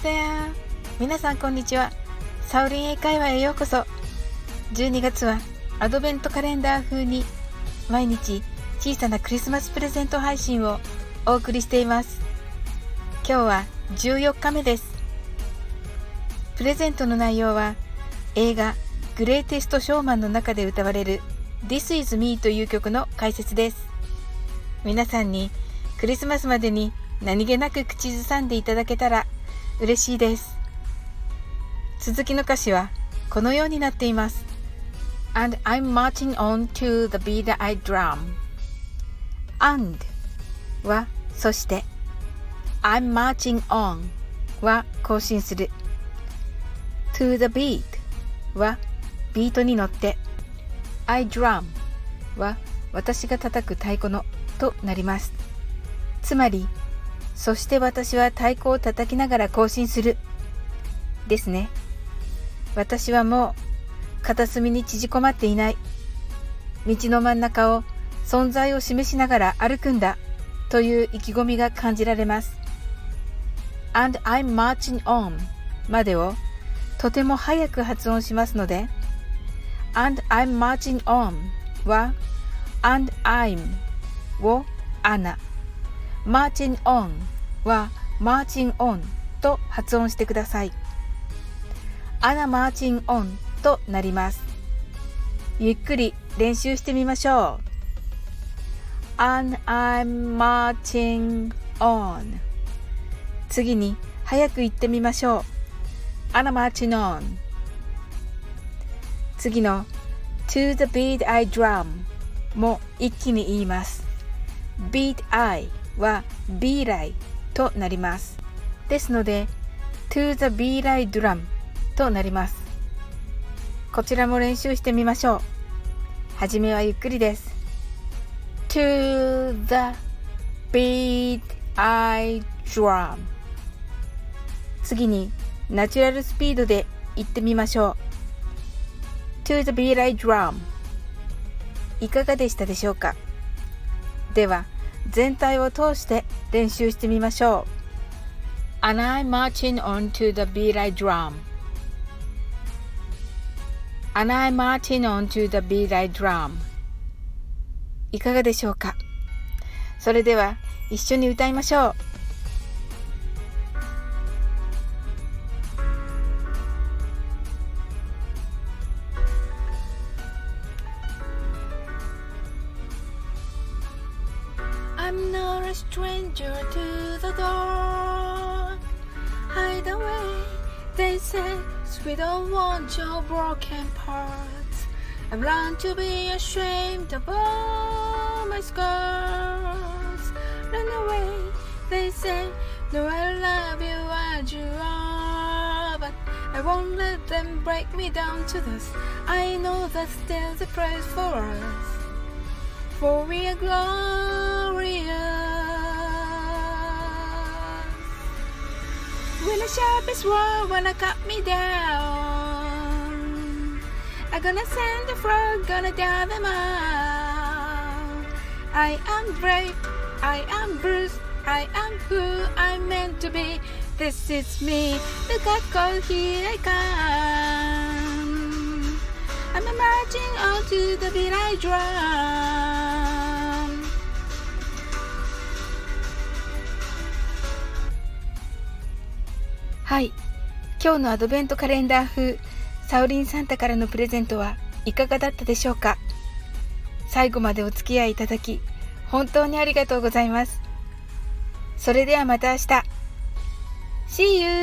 いだ皆さんこんにちは。サウリン英会話へようこそ。12月はアドベントカレンダー風に毎日小さなクリスマスプレゼント配信をお送りしています。今日は14日目です。プレゼントの内容は映画グレイテストショーマンの中で歌われる This is me という曲の解説です。皆さんにクリスマスまでに何気なく口ずさんでいただけたら嬉しいです。続きの歌詞はこのようになっています。And I'm marching on to the beat I drum. And はそして I'm marching on は更新する to the beat はビートに乗って I drum は私が叩く太鼓のとなりますつまりそして私は太鼓を叩きながら更新する。ですね。私はもう片隅に縮こまっていない。道の真ん中を存在を示しながら歩くんだという意気込みが感じられます。and I'm marching on までをとても早く発音しますので and I'm marching on は and I'm を Anna marching on は marching on と発音してください。アナマーチンオンとなります。ゆっくり練習してみましょう。And I'm marching on 次に早く言ってみましょう。アナマーチンオン次の To the beat I drum も一気に言います。beat I は B 来となります。ですので to the be 来 drum となります。こちらも練習してみましょう。はじめはゆっくりです。to the beat I drum 次にナチュラルスピードで言ってみましょう。to the beat I drum いかがでしたでしょうか？では全体を通して練習してみましょう。And I'm marching on to the beat I drum. And I'm marching on to the beat I drum. いかがでしょうかそれでは一緒に歌いましょう。A stranger to the dark. Hide away, they say, we don't want your broken parts. I've learned to be ashamed of all my scars. Run away, they say, no, I love you as you are. But I won't let them break me down to this. I know that there's a price for us. For we are glorious. The sharpest word wanna cut me down, I'm gonna send the frog, gonna dive them out. I am brave, I am bruised, I am who I'm meant to be. This is me, look at God, here I come. I'm marching on to the beat I drum. はい。今日のアドベントカレンダー風、サウリンサンタからのプレゼントはいかがだったでしょうか？最後までお付き合いいただき、本当にありがとうございます。それではまた明日。See you!